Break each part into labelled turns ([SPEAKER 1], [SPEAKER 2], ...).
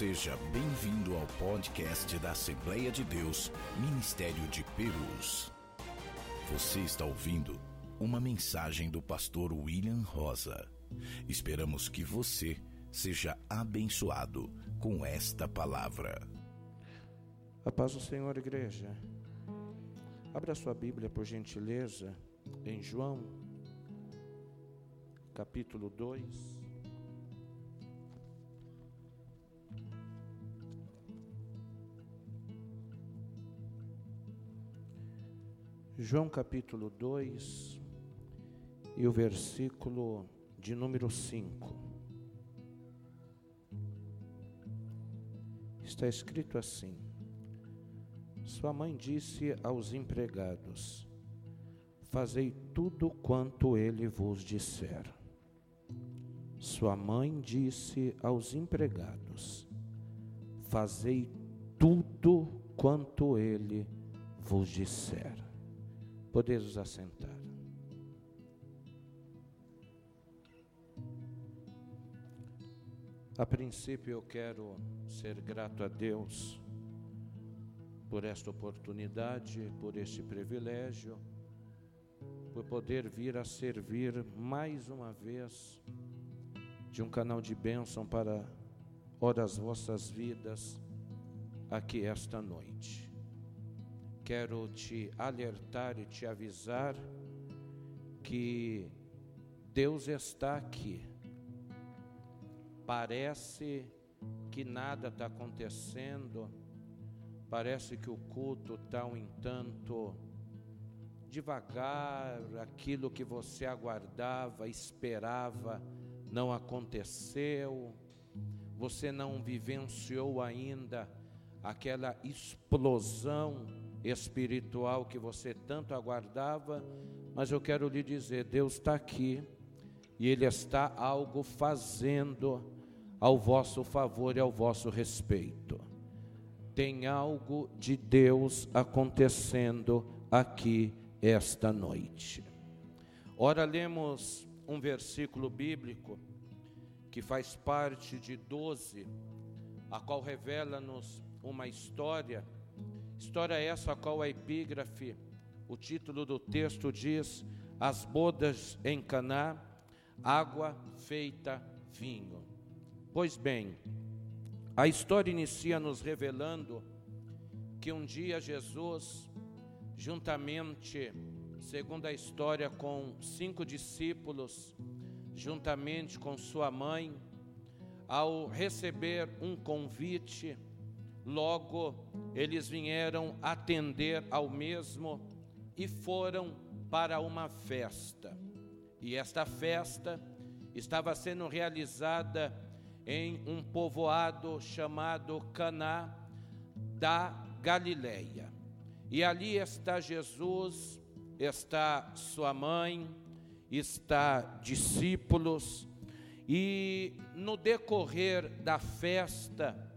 [SPEAKER 1] Seja bem-vindo ao podcast da Assembleia de Deus, Ministério de Perus. Você está ouvindo uma mensagem do pastor William Rosa. Esperamos que você seja abençoado com esta palavra.
[SPEAKER 2] A paz do Senhor, igreja. Abra sua Bíblia, por gentileza, em João, capítulo 2. João capítulo 2 e o versículo de número 5. Está escrito assim: Sua mãe disse aos empregados: Fazei tudo quanto ele vos disser. Sua mãe disse aos empregados: Fazei tudo quanto ele vos disser. Podeis assentar. A princípio eu quero ser grato a Deus por esta oportunidade, por este privilégio, por poder vir a servir mais uma vez de um canal de bênção para ora as vossas vidas aqui esta noite quero te alertar e te avisar que Deus está aqui. Parece que nada está acontecendo, parece que o culto está um entanto devagar, aquilo que você aguardava, esperava, não aconteceu, você não vivenciou ainda aquela explosão espiritual que você tanto aguardava, mas eu quero lhe dizer: Deus está aqui e Ele está algo fazendo ao vosso favor e ao vosso respeito. Tem algo de Deus acontecendo aqui esta noite. Ora, lemos um versículo bíblico que faz parte de 12, a qual revela-nos uma história História essa a qual a epígrafe, o título do texto diz: As bodas em Caná, água feita vinho. Pois bem, a história inicia nos revelando que um dia Jesus, juntamente, segundo a história, com cinco discípulos, juntamente com sua mãe, ao receber um convite, Logo, eles vieram atender ao mesmo e foram para uma festa. E esta festa estava sendo realizada em um povoado chamado Caná da Galileia. E ali está Jesus, está sua mãe, está discípulos, e no decorrer da festa,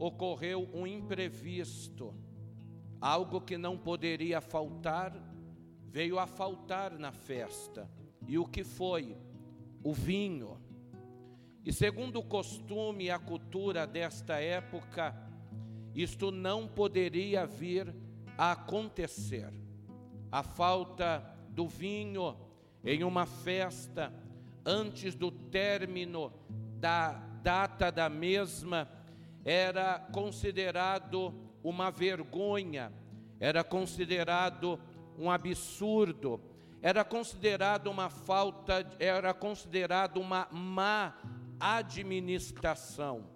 [SPEAKER 2] ocorreu um imprevisto, algo que não poderia faltar, veio a faltar na festa. E o que foi? O vinho. E segundo o costume e a cultura desta época, isto não poderia vir a acontecer. A falta do vinho em uma festa antes do término da data da mesma era considerado uma vergonha, era considerado um absurdo, era considerado uma falta, era considerado uma má administração,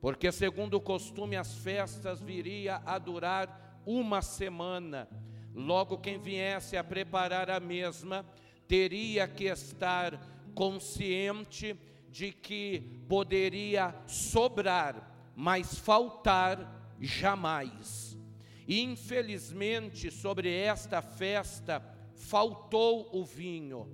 [SPEAKER 2] porque segundo o costume as festas viria a durar uma semana. Logo quem viesse a preparar a mesma teria que estar consciente de que poderia sobrar mas faltar jamais. Infelizmente, sobre esta festa faltou o vinho.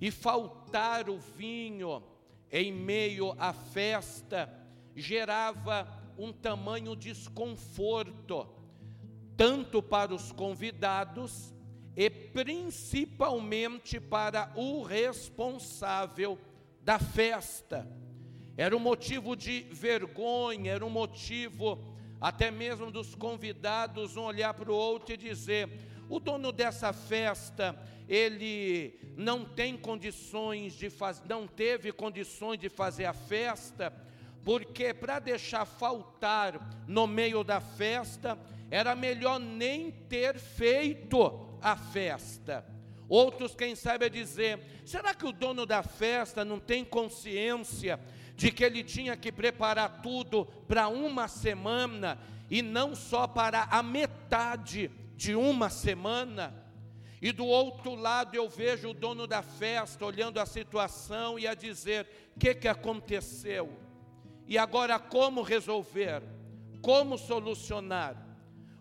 [SPEAKER 2] E faltar o vinho em meio à festa gerava um tamanho desconforto, tanto para os convidados e principalmente para o responsável da festa era um motivo de vergonha, era um motivo até mesmo dos convidados um olhar para o outro e dizer: o dono dessa festa, ele não tem condições de fazer, não teve condições de fazer a festa, porque para deixar faltar no meio da festa, era melhor nem ter feito a festa. Outros, quem sabe, dizer: será que o dono da festa não tem consciência de que ele tinha que preparar tudo para uma semana e não só para a metade de uma semana? E do outro lado eu vejo o dono da festa olhando a situação e a dizer: o que, que aconteceu? E agora como resolver? Como solucionar?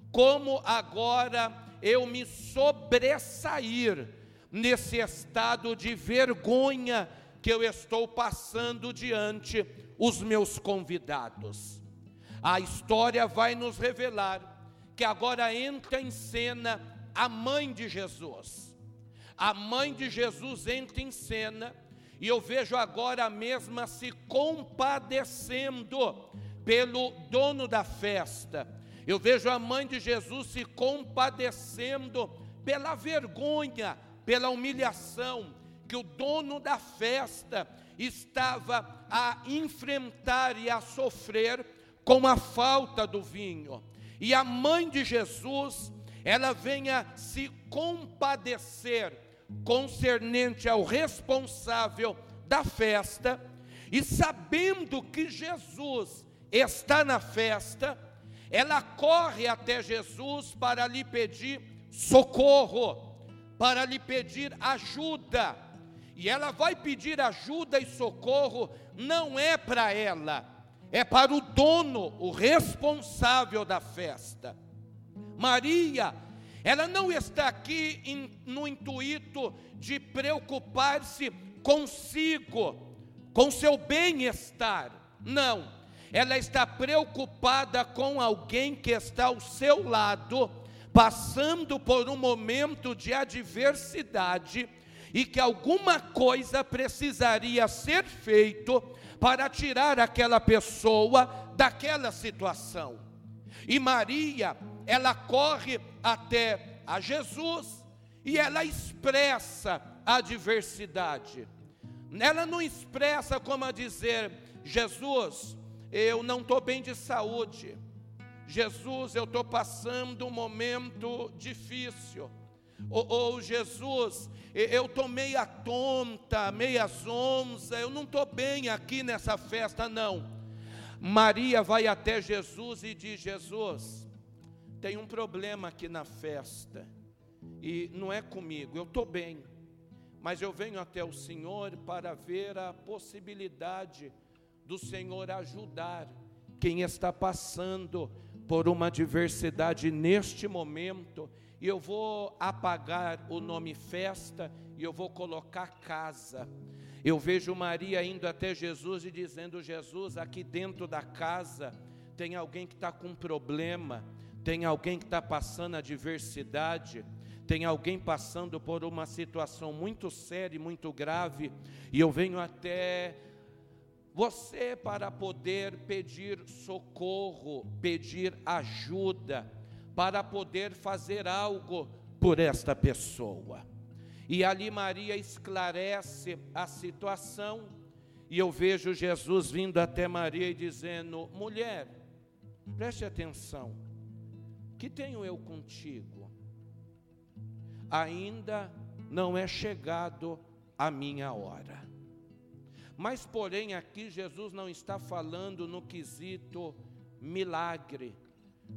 [SPEAKER 2] Como agora eu me sobressair nesse estado de vergonha que eu estou passando diante os meus convidados? A história vai nos revelar que agora entra em cena a mãe de Jesus. A mãe de Jesus entra em cena e eu vejo agora a mesma se compadecendo pelo dono da festa. Eu vejo a mãe de Jesus se compadecendo pela vergonha, pela humilhação que o dono da festa estava a enfrentar e a sofrer com a falta do vinho. E a mãe de Jesus, ela venha se compadecer concernente ao responsável da festa, e sabendo que Jesus está na festa, ela corre até Jesus para lhe pedir socorro, para lhe pedir ajuda. E ela vai pedir ajuda e socorro, não é para ela, é para o dono, o responsável da festa. Maria ela não está aqui in, no intuito de preocupar-se consigo, com seu bem-estar. Não. Ela está preocupada com alguém que está ao seu lado, passando por um momento de adversidade e que alguma coisa precisaria ser feito para tirar aquela pessoa daquela situação. E Maria, ela corre até a Jesus e ela expressa a diversidade. Ela não expressa como a dizer: Jesus, eu não estou bem de saúde. Jesus, eu estou passando um momento difícil. Ou, ou Jesus, eu estou meia tonta, meia zonza, eu não estou bem aqui nessa festa, não. Maria vai até Jesus e diz: Jesus, tem um problema aqui na festa, e não é comigo, eu estou bem, mas eu venho até o Senhor para ver a possibilidade do Senhor ajudar quem está passando por uma adversidade neste momento, e eu vou apagar o nome festa e eu vou colocar casa. Eu vejo Maria indo até Jesus e dizendo: Jesus, aqui dentro da casa tem alguém que está com problema, tem alguém que está passando adversidade, tem alguém passando por uma situação muito séria e muito grave, e eu venho até você para poder pedir socorro, pedir ajuda, para poder fazer algo por esta pessoa. E ali Maria esclarece a situação, e eu vejo Jesus vindo até Maria e dizendo: mulher, preste atenção, que tenho eu contigo? Ainda não é chegado a minha hora. Mas, porém, aqui Jesus não está falando no quesito milagre,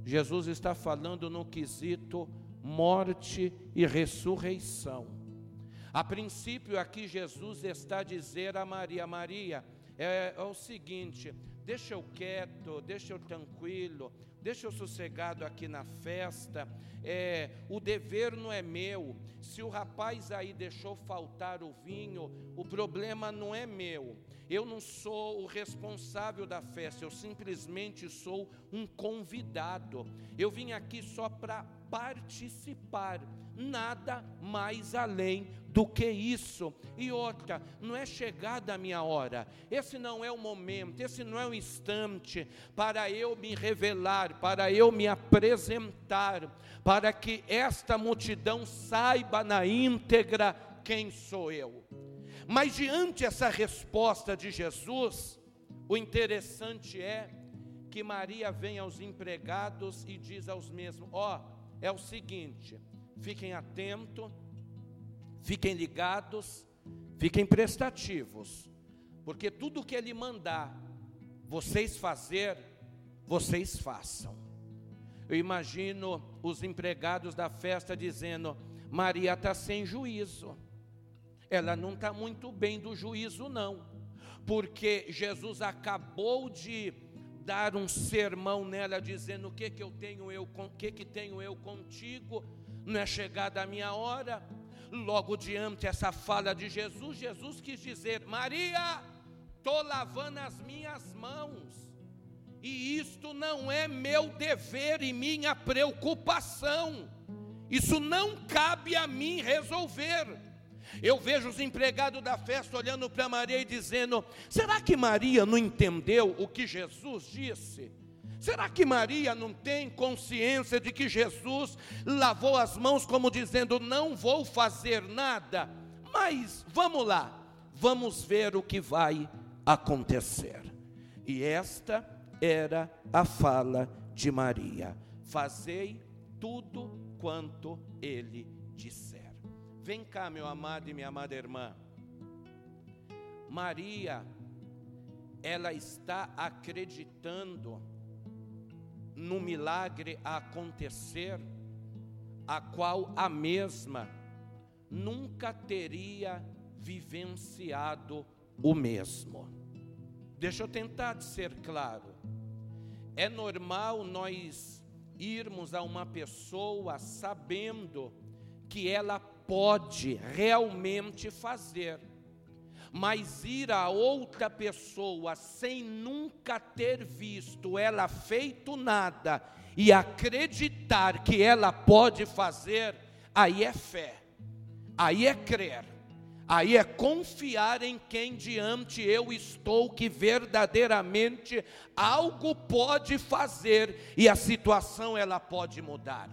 [SPEAKER 2] Jesus está falando no quesito morte e ressurreição. A princípio, aqui Jesus está a dizer a Maria: Maria, é, é o seguinte, deixa eu quieto, deixa eu tranquilo, deixa eu sossegado aqui na festa. É, o dever não é meu. Se o rapaz aí deixou faltar o vinho, o problema não é meu. Eu não sou o responsável da festa, eu simplesmente sou um convidado. Eu vim aqui só para participar, nada mais além do que isso. E outra, não é chegada a minha hora, esse não é o momento, esse não é o instante para eu me revelar, para eu me apresentar, para que esta multidão saiba na íntegra quem sou eu. Mas diante essa resposta de Jesus, o interessante é que Maria vem aos empregados e diz aos mesmos: Ó, oh, é o seguinte, fiquem atentos, fiquem ligados, fiquem prestativos, porque tudo que Ele mandar vocês fazer, vocês façam. Eu imagino os empregados da festa dizendo: Maria está sem juízo, ela não está muito bem do juízo, não, porque Jesus acabou de dar um sermão nela dizendo o que que eu tenho eu que que tenho eu contigo? Não é chegada a minha hora. Logo diante essa fala de Jesus Jesus quis dizer Maria tô lavando as minhas mãos e isto não é meu dever e minha preocupação. Isso não cabe a mim resolver eu vejo os empregados da festa olhando para Maria e dizendo: será que Maria não entendeu o que Jesus disse? Será que Maria não tem consciência de que Jesus lavou as mãos, como dizendo: não vou fazer nada? Mas vamos lá, vamos ver o que vai acontecer. E esta era a fala de Maria: fazei tudo quanto ele disse. Vem cá, meu amado e minha amada irmã. Maria, ela está acreditando no milagre a acontecer, a qual a mesma nunca teria vivenciado o mesmo. Deixa eu tentar ser claro. É normal nós irmos a uma pessoa sabendo que ela pode realmente fazer. Mas ir a outra pessoa sem nunca ter visto ela feito nada e acreditar que ela pode fazer, aí é fé, aí é crer, aí é confiar em quem diante eu estou, que verdadeiramente algo pode fazer e a situação ela pode mudar.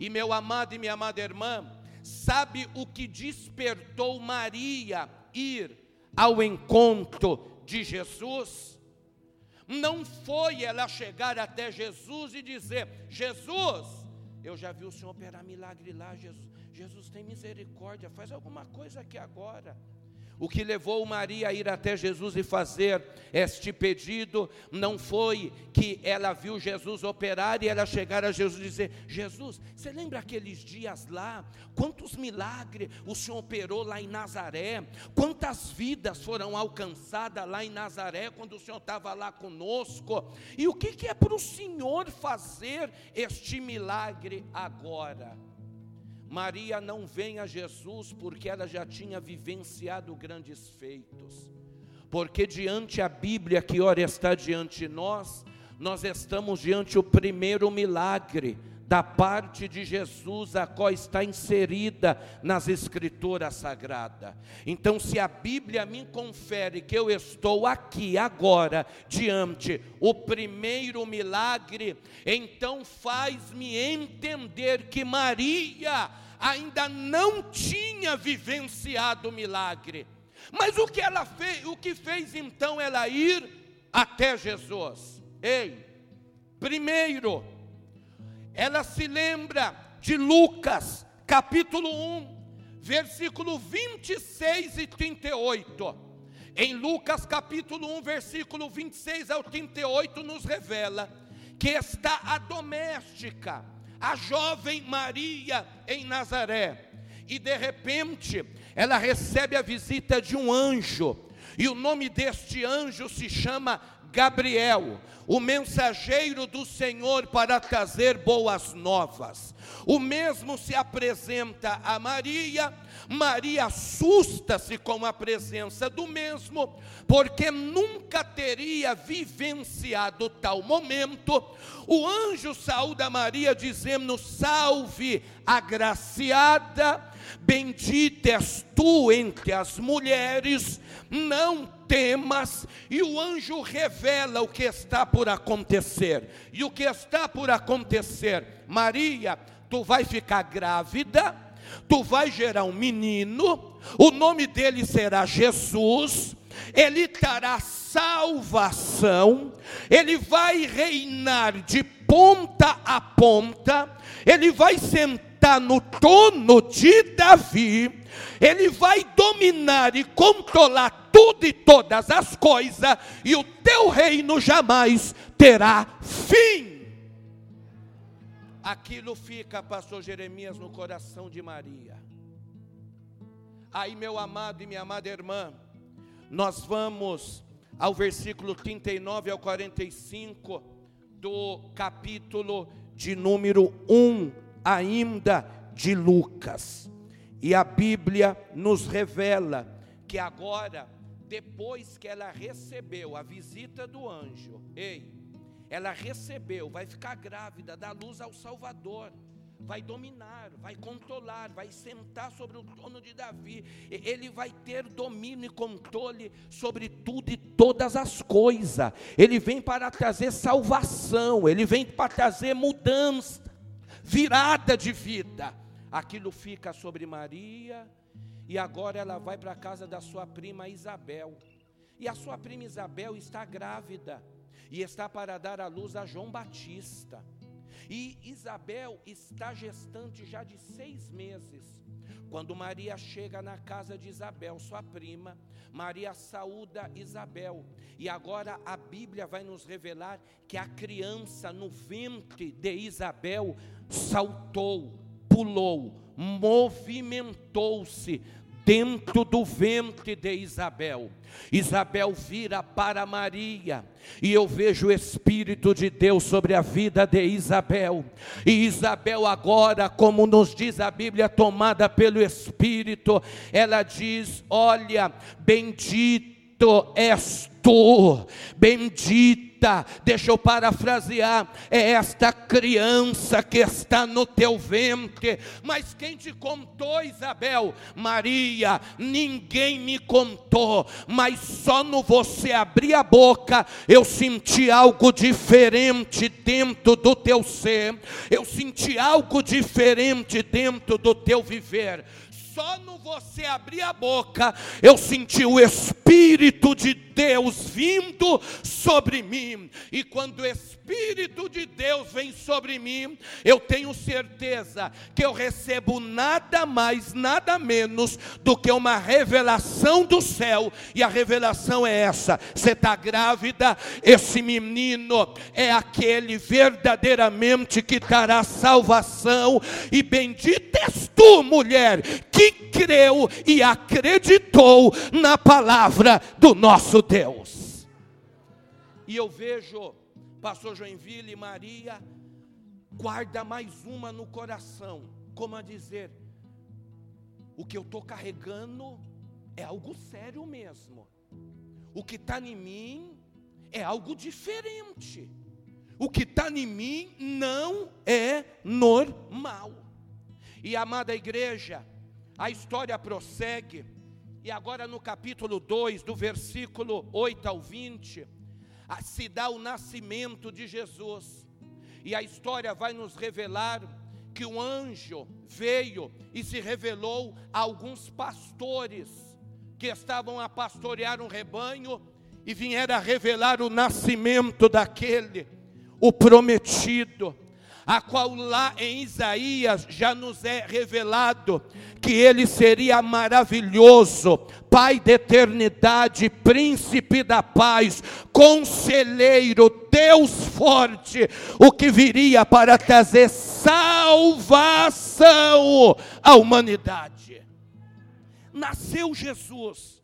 [SPEAKER 2] E meu amado e minha amada irmã, sabe o que despertou Maria ir ao encontro de Jesus? Não foi ela chegar até Jesus e dizer: Jesus, eu já vi o Senhor operar milagre lá, Jesus. Jesus tem misericórdia, faz alguma coisa aqui agora. O que levou Maria a ir até Jesus e fazer este pedido não foi que ela viu Jesus operar e ela chegar a Jesus e dizer: Jesus, você lembra aqueles dias lá? Quantos milagres o Senhor operou lá em Nazaré? Quantas vidas foram alcançadas lá em Nazaré quando o Senhor estava lá conosco? E o que, que é para o Senhor fazer este milagre agora? Maria não vem a Jesus porque ela já tinha vivenciado grandes feitos. Porque diante a Bíblia que ora está diante de nós, nós estamos diante o primeiro milagre da parte de Jesus, a qual está inserida nas Escrituras Sagradas. Então, se a Bíblia me confere que eu estou aqui agora diante o primeiro milagre, então faz-me entender que Maria ainda não tinha vivenciado o milagre. Mas o que ela fez, o que fez então ela ir até Jesus? Ei, primeiro, ela se lembra de Lucas, capítulo 1, versículo 26 e 38. Em Lucas, capítulo 1, versículo 26 ao 38, nos revela que está a doméstica, a jovem Maria em Nazaré, e de repente ela recebe a visita de um anjo, e o nome deste anjo se chama Gabriel, o mensageiro do Senhor para trazer boas novas. O mesmo se apresenta a Maria. Maria assusta-se com a presença do mesmo, porque nunca teria vivenciado tal momento. O anjo saúda Maria, dizendo: Salve, agraciada, bendita és tu entre as mulheres, não temas, e o anjo revela o que está por acontecer. E o que está por acontecer, Maria, tu vai ficar grávida, tu vai gerar um menino, o nome dele será Jesus, ele trará salvação, ele vai reinar de ponta a ponta, ele vai sentar no trono de Davi, ele vai dominar e controlar tudo e todas as coisas, e o teu reino jamais terá fim. Aquilo fica, pastor Jeremias, no coração de Maria. Aí, meu amado e minha amada irmã, nós vamos ao versículo 39 ao 45 do capítulo de número 1, ainda de Lucas. E a Bíblia nos revela que agora, depois que ela recebeu a visita do anjo, ei, ela recebeu, vai ficar grávida, dá luz ao Salvador, vai dominar, vai controlar, vai sentar sobre o trono de Davi, ele vai ter domínio e controle sobre tudo e todas as coisas, ele vem para trazer salvação, ele vem para trazer mudança, virada de vida. Aquilo fica sobre Maria, e agora ela vai para a casa da sua prima Isabel. E a sua prima Isabel está grávida e está para dar à luz a João Batista. E Isabel está gestante já de seis meses. Quando Maria chega na casa de Isabel, sua prima, Maria saúda Isabel. E agora a Bíblia vai nos revelar que a criança no ventre de Isabel saltou pulou, movimentou-se dentro do ventre de Isabel. Isabel vira para Maria, e eu vejo o Espírito de Deus sobre a vida de Isabel. E Isabel, agora, como nos diz a Bíblia, tomada pelo Espírito, ela diz: Olha, bendito és tu, bendito deixa eu parafrasear, é esta criança que está no teu ventre. Mas quem te contou, Isabel? Maria, ninguém me contou, mas só no você abrir a boca eu senti algo diferente dentro do teu ser, eu senti algo diferente dentro do teu viver só no você abrir a boca, eu senti o Espírito de Deus vindo sobre mim. E quando o Espírito de Deus vem sobre mim, eu tenho certeza que eu recebo nada mais, nada menos do que uma revelação do céu. E a revelação é essa: você está grávida, esse menino é aquele verdadeiramente que dará salvação. E bendita és tu, mulher, que creu e acreditou na palavra do nosso Deus. E eu vejo, pastor Joinville e Maria, guarda mais uma no coração, como a dizer: o que eu estou carregando é algo sério mesmo, o que está em mim é algo diferente, o que está em mim não é normal. E amada igreja, a história prossegue, e agora no capítulo 2, do versículo 8 ao 20, se dá o nascimento de Jesus. E a história vai nos revelar que um anjo veio e se revelou a alguns pastores que estavam a pastorear um rebanho e vieram revelar o nascimento daquele, o prometido a qual lá em Isaías já nos é revelado que ele seria maravilhoso, Pai da eternidade, príncipe da paz, conselheiro, Deus forte, o que viria para trazer salvação à humanidade. Nasceu Jesus,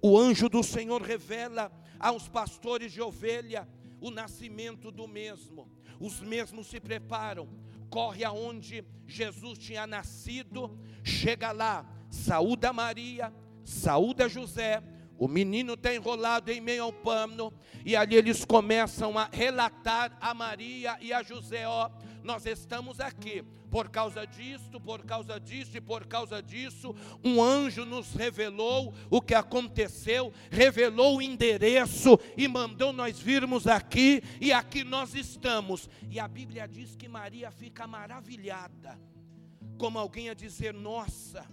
[SPEAKER 2] o anjo do Senhor revela aos pastores de ovelha o nascimento do mesmo. Os mesmos se preparam, corre aonde Jesus tinha nascido, chega lá, saúda Maria, saúda José, o menino está enrolado em meio ao pano, e ali eles começam a relatar a Maria e a José: ó, nós estamos aqui por causa disto, por causa disso e por causa disso. Um anjo nos revelou o que aconteceu, revelou o endereço e mandou nós virmos aqui, e aqui nós estamos. E a Bíblia diz que Maria fica maravilhada, como alguém a dizer: nossa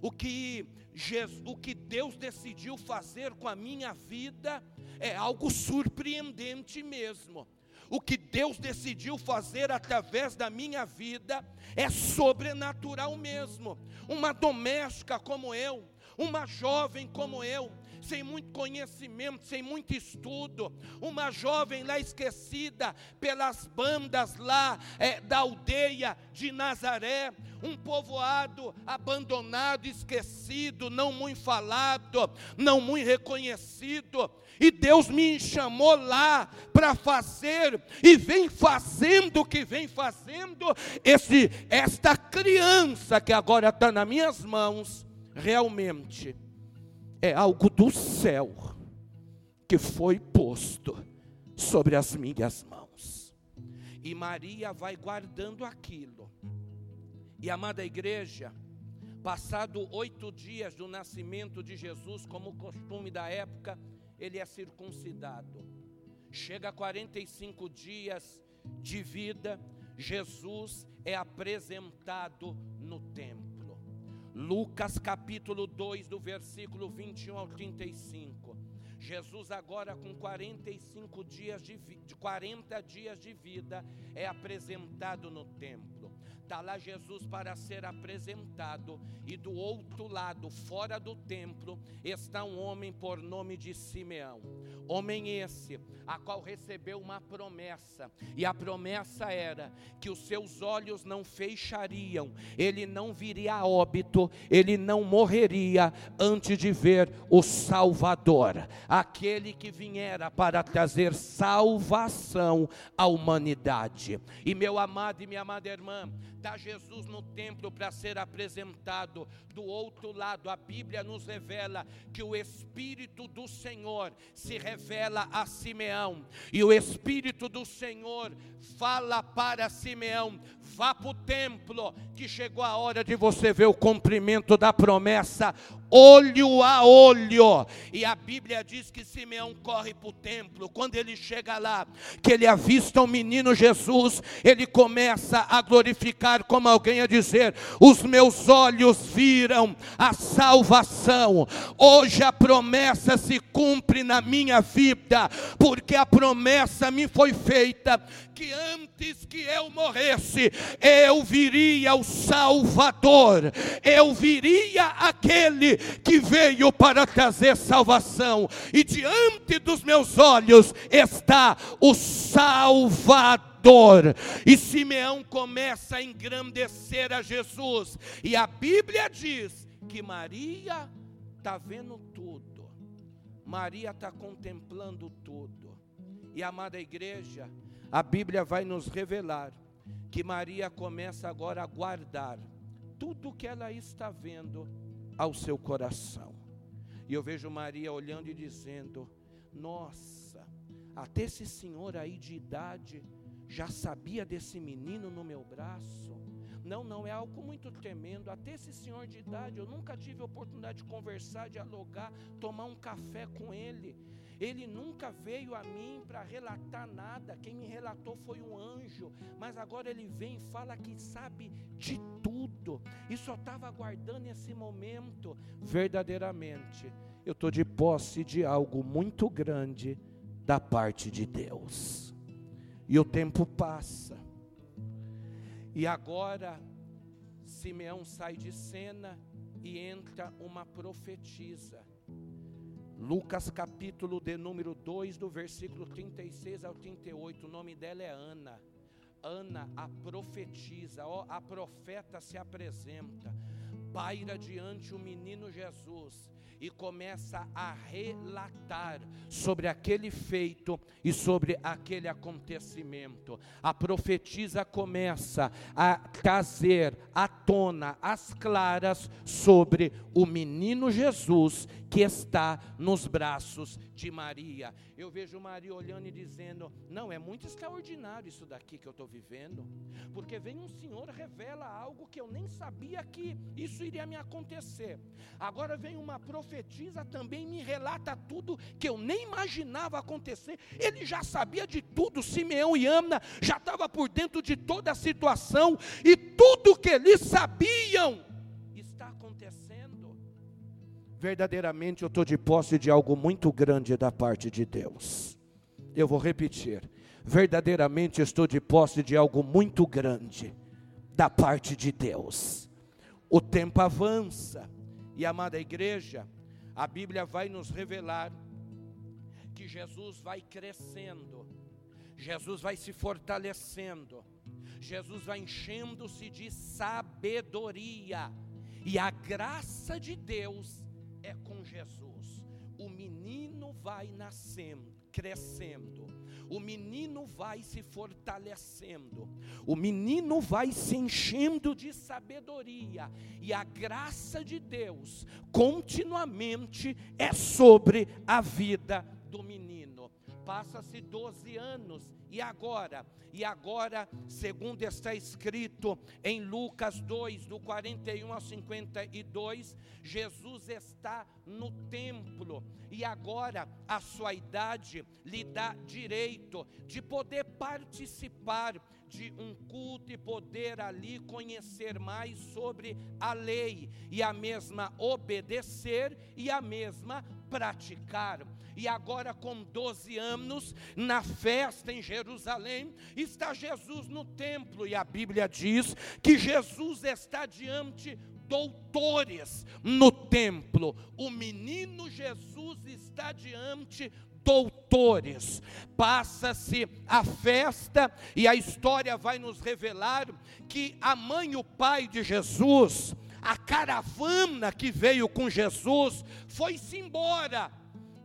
[SPEAKER 2] o que, Jesus, o que Deus decidiu fazer com a minha vida é algo surpreendente mesmo. O que Deus decidiu fazer através da minha vida é sobrenatural mesmo. Uma doméstica como eu, uma jovem como eu, sem muito conhecimento, sem muito estudo, uma jovem lá esquecida pelas bandas lá é, da aldeia de Nazaré, um povoado abandonado, esquecido, não muito falado, não muito reconhecido. E Deus me chamou lá para fazer, e vem fazendo o que vem fazendo, esse, esta criança que agora está nas minhas mãos, realmente é algo do céu que foi posto sobre as minhas mãos. E Maria vai guardando aquilo. E amada igreja, passado oito dias do nascimento de Jesus, como costume da época, ele é circuncidado. Chega a 45 dias de vida, Jesus é apresentado no templo. Lucas capítulo 2, do versículo 21 ao 35. Jesus agora com 45 dias de, de 40 dias de vida é apresentado no templo. Está lá Jesus para ser apresentado, e do outro lado, fora do templo, está um homem por nome de Simeão. Homem esse, a qual recebeu uma promessa, e a promessa era que os seus olhos não fechariam, ele não viria a óbito, ele não morreria antes de ver o Salvador, aquele que viera para trazer salvação à humanidade. E meu amado e minha amada irmã, está Jesus no templo para ser apresentado. Do outro lado, a Bíblia nos revela que o Espírito do Senhor se revela a Simeão, e o Espírito do Senhor fala para Simeão: vá para o templo, que chegou a hora de você ver o cumprimento da promessa, olho a olho. E a Bíblia diz que Simeão corre para o templo. Quando ele chega lá, que ele avista o menino Jesus, ele começa a glorificar, como alguém a dizer: Os meus olhos viram a salvação. Hoje a promessa se cumpre na minha vida, porque a promessa me foi feita que antes que eu morresse, eu viria o Salvador, eu viria aquele que veio para trazer salvação, e diante dos meus olhos está o Salvador. E Simeão começa a engrandecer a Jesus, e a Bíblia diz que Maria está vendo tudo, Maria está contemplando tudo, e amada igreja, a Bíblia vai nos revelar que Maria começa agora a guardar tudo que ela está vendo ao seu coração. E eu vejo Maria olhando e dizendo: Nossa, até esse senhor aí de idade já sabia desse menino no meu braço. Não, não, é algo muito tremendo. Até esse senhor de idade, eu nunca tive a oportunidade de conversar, dialogar, tomar um café com ele. Ele nunca veio a mim para relatar nada. Quem me relatou foi um anjo. Mas agora ele vem e fala que sabe de tudo. E só estava aguardando esse momento. Verdadeiramente, eu estou de posse de algo muito grande da parte de Deus. E o tempo passa. E agora, Simeão sai de cena e entra uma profetisa Lucas capítulo de número 2, do versículo 36 ao 38, o nome dela é Ana. Ana, a profetisa, ó, a profeta se apresenta, paira diante o menino Jesus, e começa a relatar sobre aquele feito e sobre aquele acontecimento. A profetisa começa a trazer à tona as claras sobre o menino Jesus que está nos braços de Maria. Eu vejo Maria olhando e dizendo: Não, é muito extraordinário isso daqui que eu estou vivendo, porque vem um Senhor, revela algo que eu nem sabia que isso iria me acontecer. Agora vem uma profetisa também me relata tudo que eu nem imaginava acontecer. Ele já sabia de tudo, Simeão e Ana já estava por dentro de toda a situação e tudo que eles sabiam verdadeiramente eu estou de posse de algo muito grande da parte de Deus. Eu vou repetir. Verdadeiramente estou de posse de algo muito grande da parte de Deus. O tempo avança e, amada igreja, a Bíblia vai nos revelar que Jesus vai crescendo, Jesus vai se fortalecendo, Jesus vai enchendo-se de sabedoria, e a graça de Deus é com Jesus. O menino vai nascendo, crescendo. O menino vai se fortalecendo. O menino vai se enchendo de sabedoria. E a graça de Deus continuamente é sobre a vida do menino. Passa-se 12 anos e agora? E agora, segundo está escrito em Lucas 2, do 41 ao 52, Jesus está no templo, e agora a sua idade lhe dá direito de poder participar de um culto e poder ali conhecer mais sobre a lei, e a mesma obedecer e a mesma praticar. E agora, com 12 anos, na festa em Jerusalém, está Jesus no templo, e a Bíblia diz que Jesus está diante doutores no templo. O menino Jesus está diante doutores. Passa-se a festa e a história vai nos revelar que a mãe e o pai de Jesus, a caravana que veio com Jesus, foi-se embora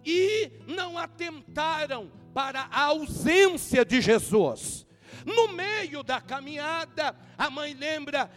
[SPEAKER 2] e não atentaram para a ausência de Jesus. No meio da caminhada, a mãe lembra: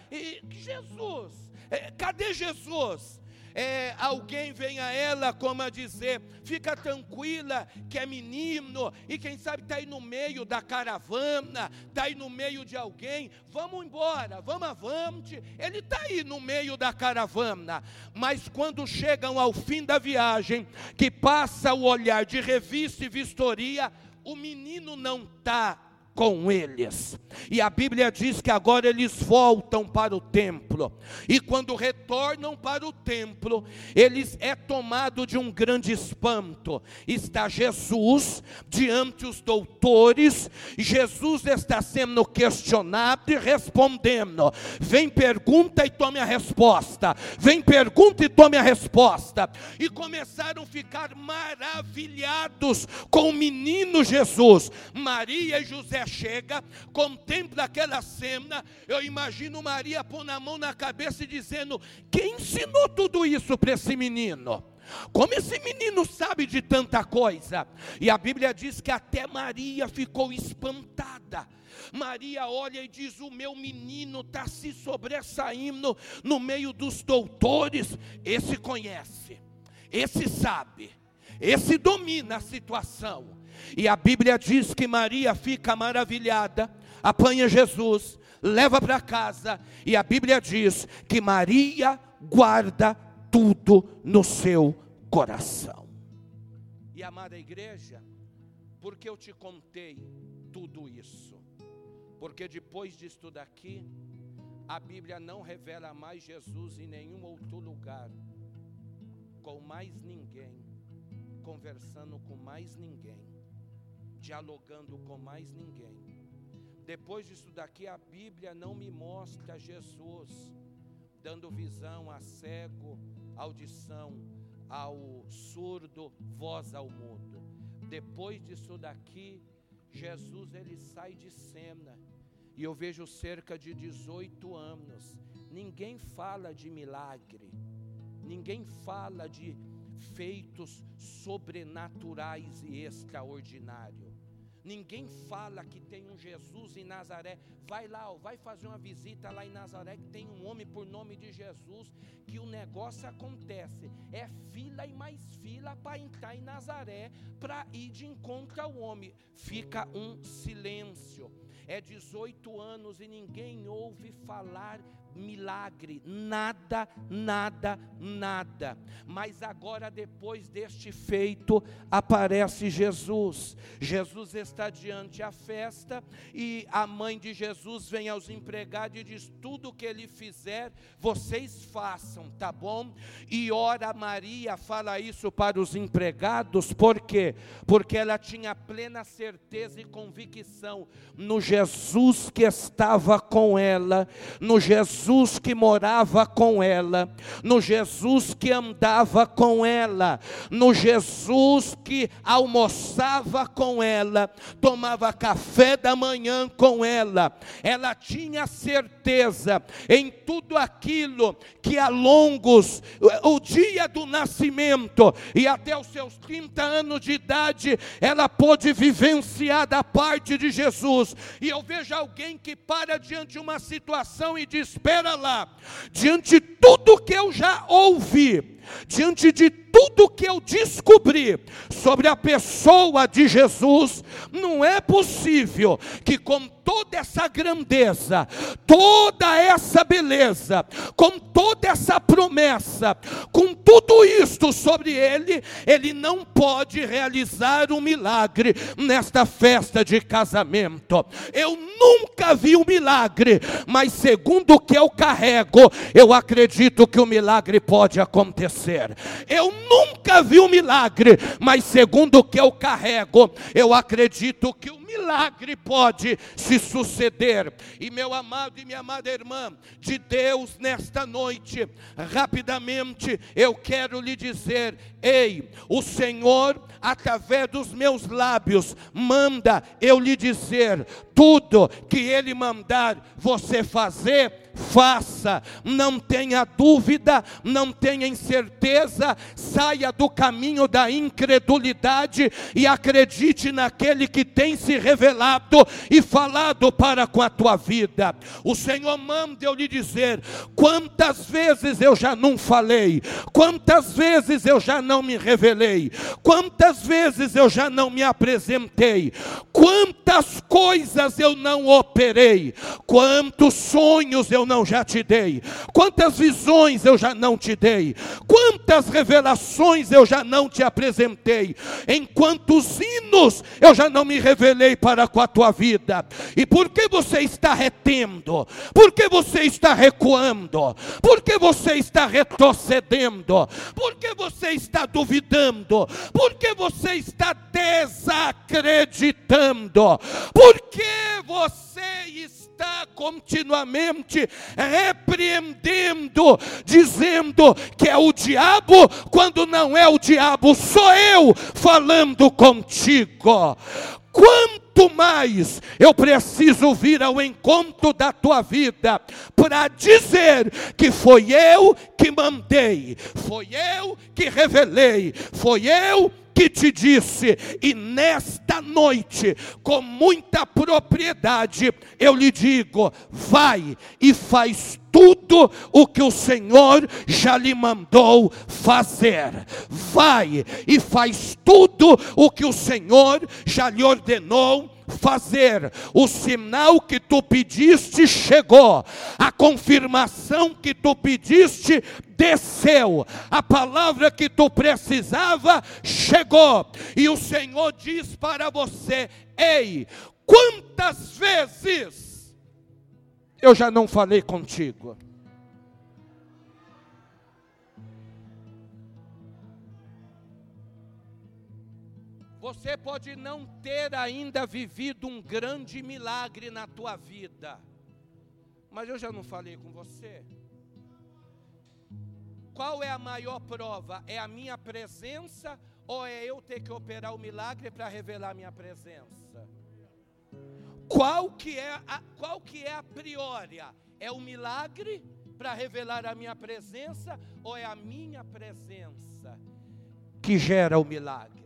[SPEAKER 2] Jesus, é, cadê Jesus? É, alguém vem a ela como a dizer: fica tranquila, que é menino, e quem sabe está aí no meio da caravana, está aí no meio de alguém, vamos embora, vamos avante. Ele está aí no meio da caravana, mas quando chegam ao fim da viagem, que passa o olhar de revista e vistoria, o menino não está com eles. E a Bíblia diz que agora eles voltam para o templo. E quando retornam para o templo, eles é tomado de um grande espanto. Está Jesus diante os doutores, Jesus está sendo questionado e respondendo. Vem pergunta e tome a resposta. Vem pergunta e tome a resposta. E começaram a ficar maravilhados com o menino Jesus. Maria e José chega, contempla aquela cena, eu imagino Maria pondo a mão na cabeça e dizendo: Quem ensinou tudo isso para esse menino? Como esse menino sabe de tanta coisa? E a Bíblia diz que até Maria ficou espantada. Maria olha e diz: O meu menino está se sobressaindo no meio dos doutores. Esse conhece, esse sabe, esse domina a situação. E a Bíblia diz que Maria fica maravilhada, apanha Jesus, leva para casa, e a Bíblia diz que Maria guarda tudo no seu coração. E amada igreja, porque eu te contei tudo isso? Porque depois disso daqui, a Bíblia não revela mais Jesus em nenhum outro lugar, com mais ninguém, conversando com mais ninguém dialogando com mais ninguém. Depois disso daqui, a Bíblia não me mostra Jesus dando visão a cego, audição ao surdo, voz ao mudo. Depois disso daqui, Jesus ele sai de cena. E eu vejo cerca de 18 anos. Ninguém fala de milagre. Ninguém fala de feitos sobrenaturais e extraordinários. Ninguém fala que tem um Jesus em Nazaré. Vai lá, ó, vai fazer uma visita lá em Nazaré que tem um homem por nome de Jesus, que o negócio acontece. É fila e mais fila para entrar em Nazaré, para ir de encontro ao homem. Fica um silêncio. É 18 anos e ninguém ouve falar milagre, nada, nada, nada. Mas agora, depois deste feito, aparece Jesus. Jesus está diante a festa e a mãe de Jesus vem aos empregados e diz: Tudo que ele fizer, vocês façam, tá bom? E ora Maria fala isso para os empregados, por quê? Porque ela tinha plena certeza e convicção no Jesus que estava com ela, no Jesus Jesus que morava com ela, no Jesus que andava com ela, no Jesus que almoçava com ela, tomava café da manhã com ela. Ela tinha certeza em tudo aquilo que há longos, o dia do nascimento e até os seus 30 anos de idade, ela pôde vivenciar da parte de Jesus. E eu vejo alguém que para diante de uma situação e diz: espera lá, diante de tudo que eu já ouvi, diante de tudo que eu descobri sobre a pessoa de Jesus, não é possível que com toda essa grandeza, toda essa beleza, com toda essa promessa, com tudo isto sobre ele, ele não pode realizar um milagre nesta festa de casamento. Eu nunca vi um milagre, mas segundo o que eu carrego, eu acredito que o milagre pode acontecer. Eu nunca vi um milagre, mas segundo o que eu carrego, eu acredito que o milagre pode se suceder. E meu amado e minha amada irmã, de Deus nesta noite, rapidamente eu quero lhe dizer: ei, o Senhor, através dos meus lábios, manda eu lhe dizer: tudo que Ele mandar você fazer, faça, não tenha dúvida, não tenha incerteza, saia do caminho da incredulidade e acredite naquele que tem se revelado e falado para com a tua vida. O Senhor manda eu lhe dizer: quantas vezes eu já não falei, quantas vezes eu já não me revelei, quantas vezes eu já não me apresentei, quantas coisas eu não operei, quantos sonhos eu não já te dei? Quantas visões eu já não te dei? Quantas revelações eu já não te apresentei? Em quantos hinos eu já não me revelei para com a tua vida? E por que você está retendo? Por que você está recuando? Por que você está retrocedendo? Por que você está duvidando? Por que você está desacreditando? Por que você está está continuamente repreendendo, dizendo que é o diabo, quando não é o diabo, sou eu falando contigo. Quanto mais eu preciso vir ao encontro da tua vida para dizer que foi eu que mandei, foi eu que revelei, foi eu que te disse, e nesta noite, com muita propriedade, eu lhe digo: vai e faz tudo o que o Senhor já lhe mandou fazer. Vai e faz tudo o que o Senhor já lhe ordenou fazer. O sinal que tu pediste chegou, a confirmação que tu pediste desceu, a palavra que tu precisava chegou, e o Senhor diz para você: Ei, quantas vezes eu já não falei contigo? Você pode não ter ainda vivido um grande milagre na tua vida, mas eu já não falei com você. Qual é a maior prova? É a minha presença ou é eu ter que operar o milagre para revelar minha presença? Qual que é a, qual que é a priória? É o milagre para revelar a minha presença ou é a minha presença? que gera o milagre.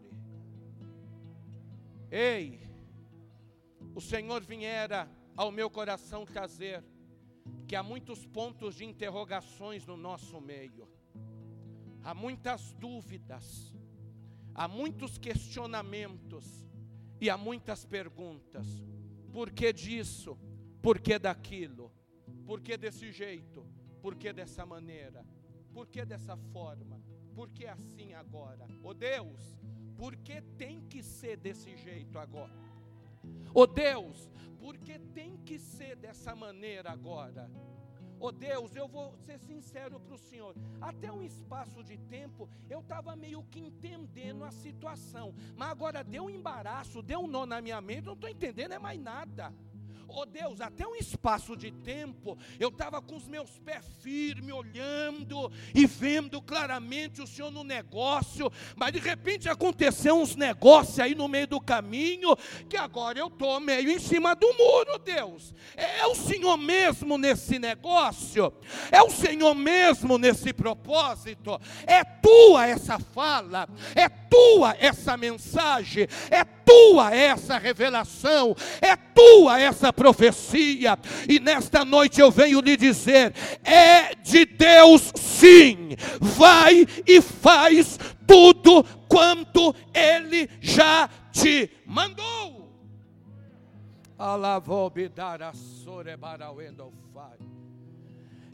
[SPEAKER 2] Ei, o Senhor viera ao meu coração trazer que há muitos pontos de interrogações no nosso meio, há muitas dúvidas, há muitos questionamentos e há muitas perguntas. Por que disso? Por que daquilo? Por que desse jeito? Por que dessa maneira? Por que dessa forma? Por que assim agora? Oh Deus, por que tem que ser desse jeito agora? Oh Deus, por que tem que ser dessa maneira agora? Oh Deus, eu vou ser sincero para o Senhor. Até um espaço de tempo eu estava meio que entendendo a situação. Mas agora deu um embaraço, deu um nó na minha mente, não estou entendendo é mais nada. Oh Deus, até um espaço de tempo, eu estava com os meus pés firmes, olhando e vendo claramente o Senhor no negócio, mas de repente aconteceu uns negócios aí no meio do caminho, que agora eu estou meio em cima do muro, Deus. É o Senhor mesmo nesse negócio, é o Senhor mesmo nesse propósito, é tua essa fala, é tua essa mensagem, é tua essa revelação, é tua essa profecia, e nesta noite eu venho lhe dizer: é de Deus sim, vai e faz tudo quanto Ele já te mandou.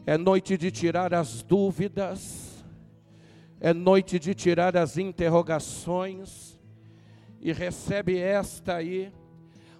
[SPEAKER 2] É noite de tirar as dúvidas, é noite de tirar as interrogações, e recebe esta aí.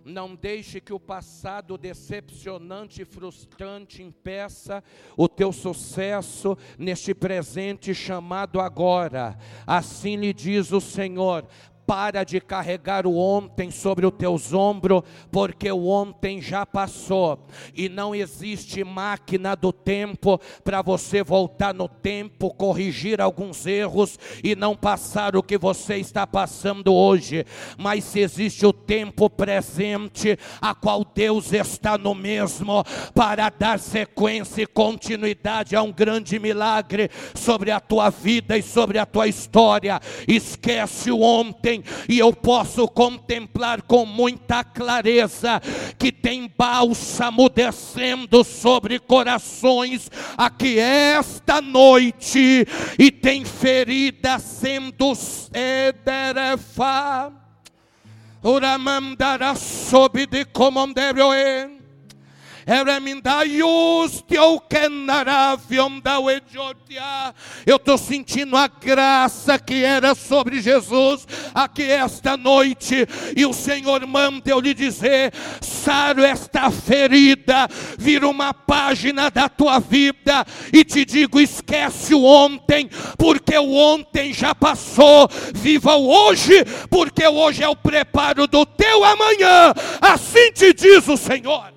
[SPEAKER 2] Não deixe que o passado decepcionante e frustrante impeça o teu sucesso neste presente chamado agora. Assim lhe diz o Senhor: para de carregar o ontem sobre os teus ombros, porque o ontem já passou e não existe máquina do tempo para você voltar no tempo, corrigir alguns erros e não passar o que você está passando hoje. Mas se existe o tempo presente, a qual Deus está no mesmo para dar sequência e continuidade a um grande milagre sobre a tua vida e sobre a tua história. Esquece o ontem e eu posso contemplar com muita clareza que tem bálsamo descendo sobre corações aqui esta noite e tem ferida sendo ederefa. Uramandara sob de comandero eu estou sentindo a graça que era sobre Jesus aqui esta noite. E o Senhor manda eu lhe dizer: saro esta ferida, vira uma página da tua vida e te digo: esquece o ontem, porque o ontem já passou. Viva o hoje, porque hoje é o preparo do teu amanhã. Assim te diz o Senhor.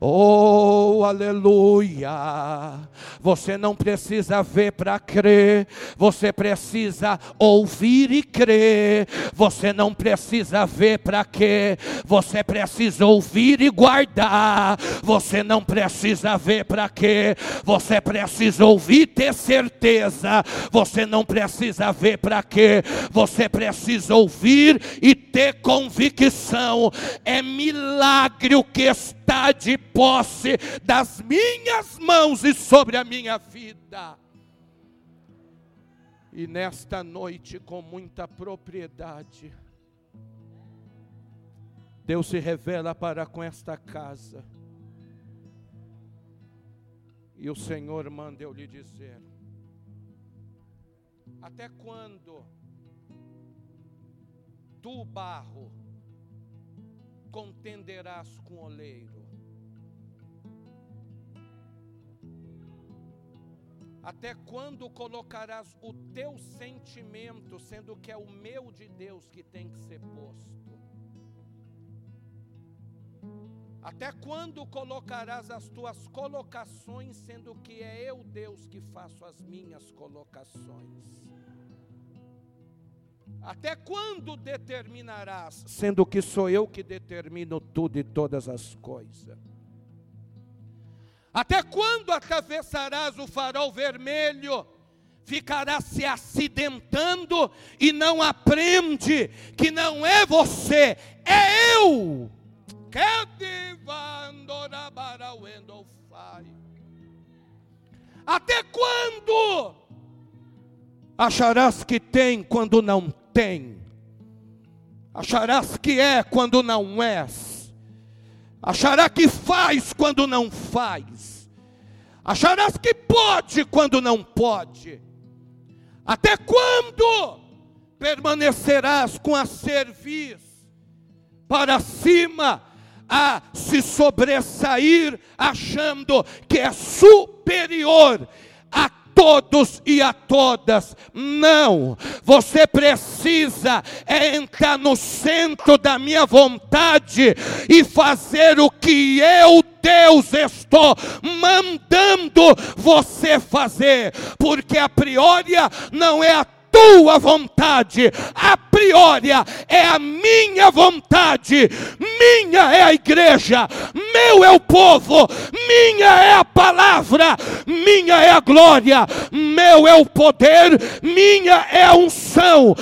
[SPEAKER 2] Oh, aleluia! Você não precisa ver para crer, você precisa ouvir e crer. Você não precisa ver para quê, você precisa ouvir e guardar. Você não precisa ver para quê, você precisa ouvir e ter certeza. Você não precisa ver para quê, você precisa ouvir e ter convicção. É milagre o que está de posse das minhas mãos e sobre a minha vida. E nesta noite, com muita propriedade, Deus se revela para com esta casa. E o Senhor manda eu lhe dizer: Até quando tu, barro, contenderás com o oleiro? Até quando colocarás o teu sentimento, sendo que é o meu de Deus que tem que ser posto? Até quando colocarás as tuas colocações, sendo que é eu, Deus, que faço as minhas colocações? Até quando determinarás, sendo que sou eu que determino tudo e todas as coisas? Até quando atravessarás o farol vermelho? Ficará se acidentando e não aprende que não é você, é eu. Até quando acharás que tem quando não tem. Acharás que é quando não és. Achará que faz quando não faz. Acharás que pode quando não pode. Até quando permanecerás com a cerviz para cima a se sobressair achando que é superior a todos e a todas. Não, você precisa entrar no centro da minha vontade e fazer o que eu Deus estou mandando você fazer, porque a priori não é a tua vontade, a priori é a minha vontade, minha é a igreja, meu é o povo, minha é a palavra, minha é a glória, meu é o poder, minha é a unção,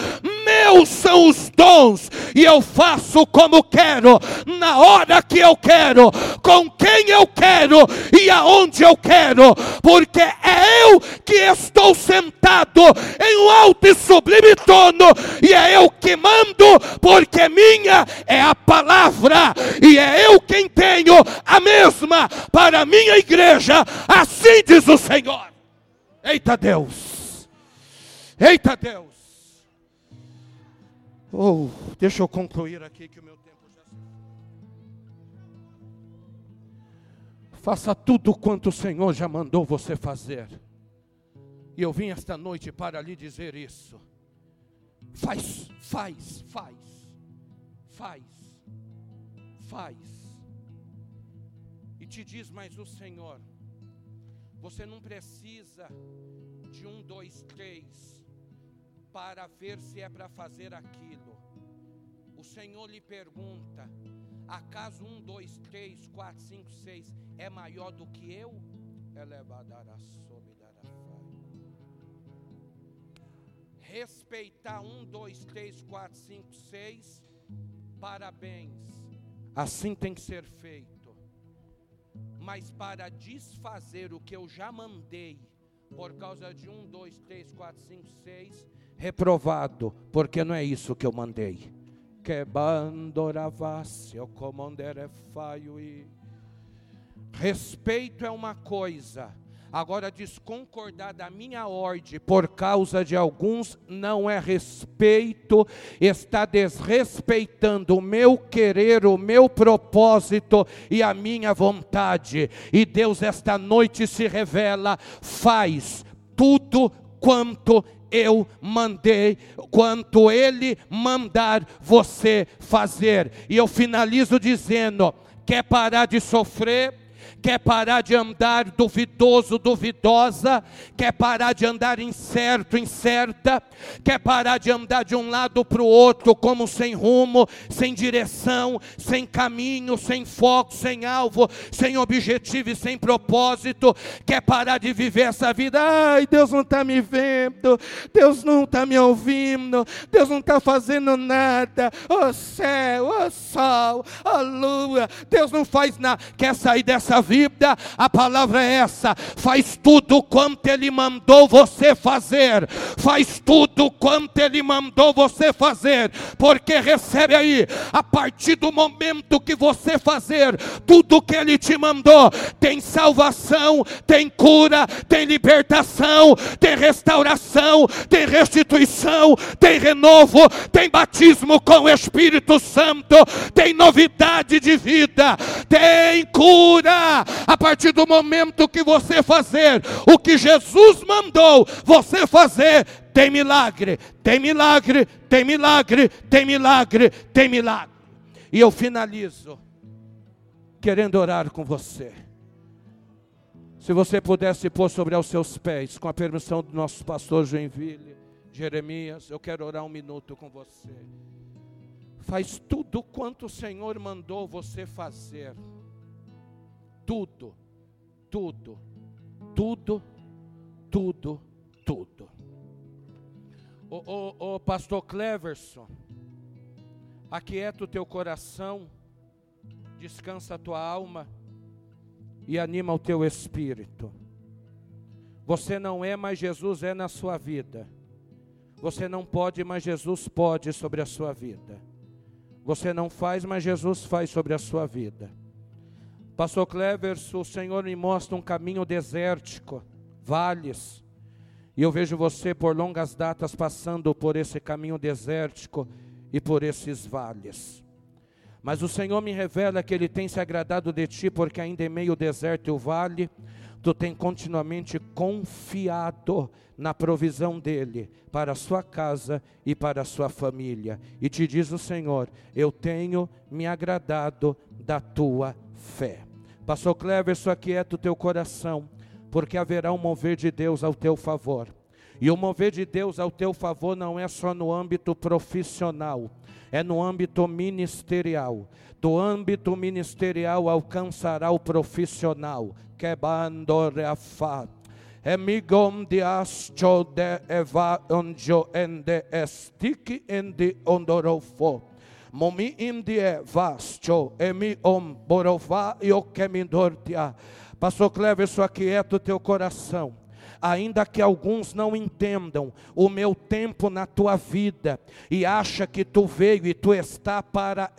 [SPEAKER 2] meus são os dons, e eu faço como quero, na hora que eu quero, com quem eu quero e aonde eu quero, porque é eu que estou sentado em um alto e sublime trono, e é eu que mando, porque minha é a palavra, e é eu quem tenho a mesma para a minha igreja, assim diz o Senhor. Eita Deus! Eita Deus! Oh, deixa eu concluir aqui que o meu tempo já se Faça tudo quanto o Senhor já mandou você fazer. E eu vim esta noite para lhe dizer isso. Faz, faz, faz, faz, faz. E te diz mais o Senhor: você não precisa de um, dois, três para ver se é para fazer aquilo. O Senhor lhe pergunta: acaso um, dois, três, quatro, cinco, seis é maior do que eu? Respeitar um, dois, três, quatro, cinco, seis, parabéns. Assim tem que ser feito. Mas para desfazer o que eu já mandei, por causa de um, dois, três, quatro, cinco, seis, reprovado, porque não é isso que eu mandei. Que bandoravasse, o comandere faio e respeito é uma coisa. Agora, desconcordar da minha ordem por causa de alguns não é respeito, está desrespeitando o meu querer, o meu propósito e a minha vontade. E Deus, esta noite, se revela: faz tudo quanto eu mandei, quanto Ele mandar você fazer. E eu finalizo dizendo: quer parar de sofrer? Quer parar de andar duvidoso, duvidosa, quer parar de andar incerto, incerta, quer parar de andar de um lado para o outro, como sem rumo, sem direção, sem caminho, sem foco, sem alvo, sem objetivo e sem propósito, quer parar de viver essa vida, ai, Deus não está me vendo, Deus não está me ouvindo, Deus não está fazendo nada, o céu, o sol, a lua, Deus não faz nada, quer sair dessa vida vida, a palavra é essa: faz tudo quanto Ele mandou você fazer, faz tudo quanto Ele mandou você fazer, porque recebe aí, a partir do momento que você fazer tudo que Ele te mandou, tem salvação, tem cura, tem libertação, tem restauração, tem restituição, tem renovo, tem batismo com o Espírito Santo, tem novidade de vida, tem cura, a partir do momento que você fazer o que Jesus mandou você fazer, tem milagre, tem milagre, tem milagre, tem milagre, tem milagre. E eu finalizo querendo orar com você. Se você pudesse pôr sobre os seus pés, com a permissão do nosso pastor Joinville, Jeremias, eu quero orar um minuto com você. Faz tudo quanto o Senhor mandou você fazer. Tudo, tudo, tudo, tudo, tudo. O, o, o pastor Cleverson, aquieta o teu coração, descansa a tua alma e anima o teu espírito. Você não é, mas Jesus é na sua vida. Você não pode, mas Jesus pode sobre a sua vida. Você não faz, mas Jesus faz sobre a sua vida. Pastor Clevers, o Senhor me mostra um caminho desértico, vales. E eu vejo você por longas datas passando por esse caminho desértico e por esses vales. Mas o Senhor me revela que Ele tem se agradado de ti, porque ainda em meio ao deserto e o vale, tu tem continuamente confiado na provisão dEle para a sua casa e para a sua família. E te diz o Senhor: Eu tenho me agradado da tua fé. Pastor Clever, isso aquieta o teu coração, porque haverá um mover de Deus ao teu favor. E o mover de Deus ao teu favor não é só no âmbito profissional, é no âmbito ministerial. Do âmbito ministerial alcançará o profissional. Quebando de ende estiki ende ondorofo. Momi im die vasto emi om borova io kemindortia. Pastor Clever, isso aquieta o teu coração ainda que alguns não entendam o meu tempo na tua vida e acha que tu veio e tu está para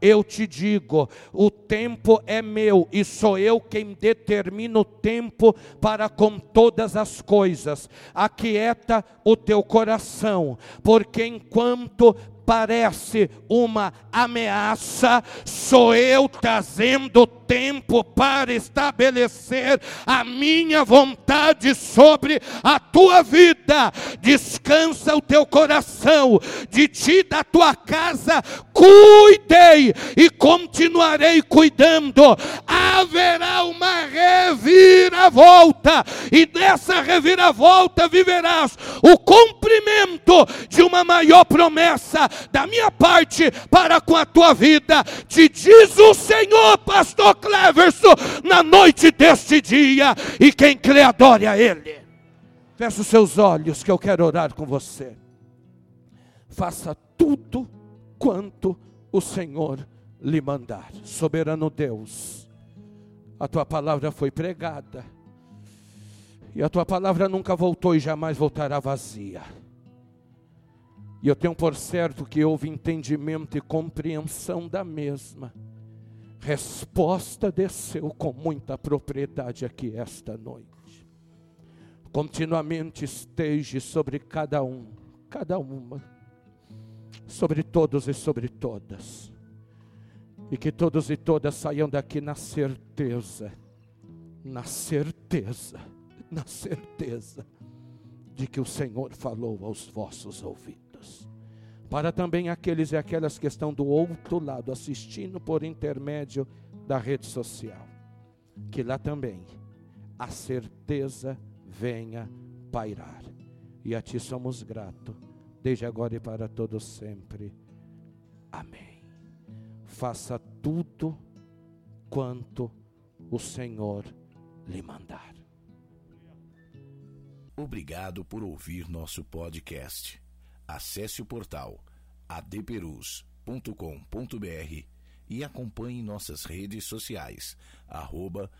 [SPEAKER 2] eu te digo, o tempo é meu e sou eu quem determina o tempo para com todas as coisas. Aquieta o teu coração, porque enquanto parece uma ameaça, sou eu trazendo tempo para estabelecer a minha vontade sobre a tua vida. Descansa o teu coração, de ti da tua casa cuidei e continuarei cuidando. Haverá uma reviravolta, e dessa reviravolta viverás o cumprimento de uma maior promessa da minha parte para com a tua vida, te diz o Senhor, pastor Cleverson, na noite deste dia, e quem crê, adore a Ele. Feche os seus olhos, que eu quero orar com você. Faça tudo quanto o Senhor lhe mandar, soberano Deus. A tua palavra foi pregada, e a tua palavra nunca voltou e jamais voltará vazia. E eu tenho por certo que houve entendimento e compreensão da mesma. Resposta desceu com muita propriedade aqui esta noite. Continuamente esteja sobre cada um, cada uma, sobre todos e sobre todas. E que todos e todas saiam daqui na certeza, na certeza, na certeza de que o Senhor falou aos vossos ouvidos para também aqueles e aquelas que estão do outro lado, assistindo por intermédio da rede social. Que lá também a certeza venha pairar. E a Ti somos gratos, desde agora e para todos sempre. Amém. Faça tudo quanto o Senhor lhe mandar.
[SPEAKER 1] Obrigado por ouvir nosso podcast. Acesse o portal adperus.com.br e acompanhe nossas redes sociais, arroba.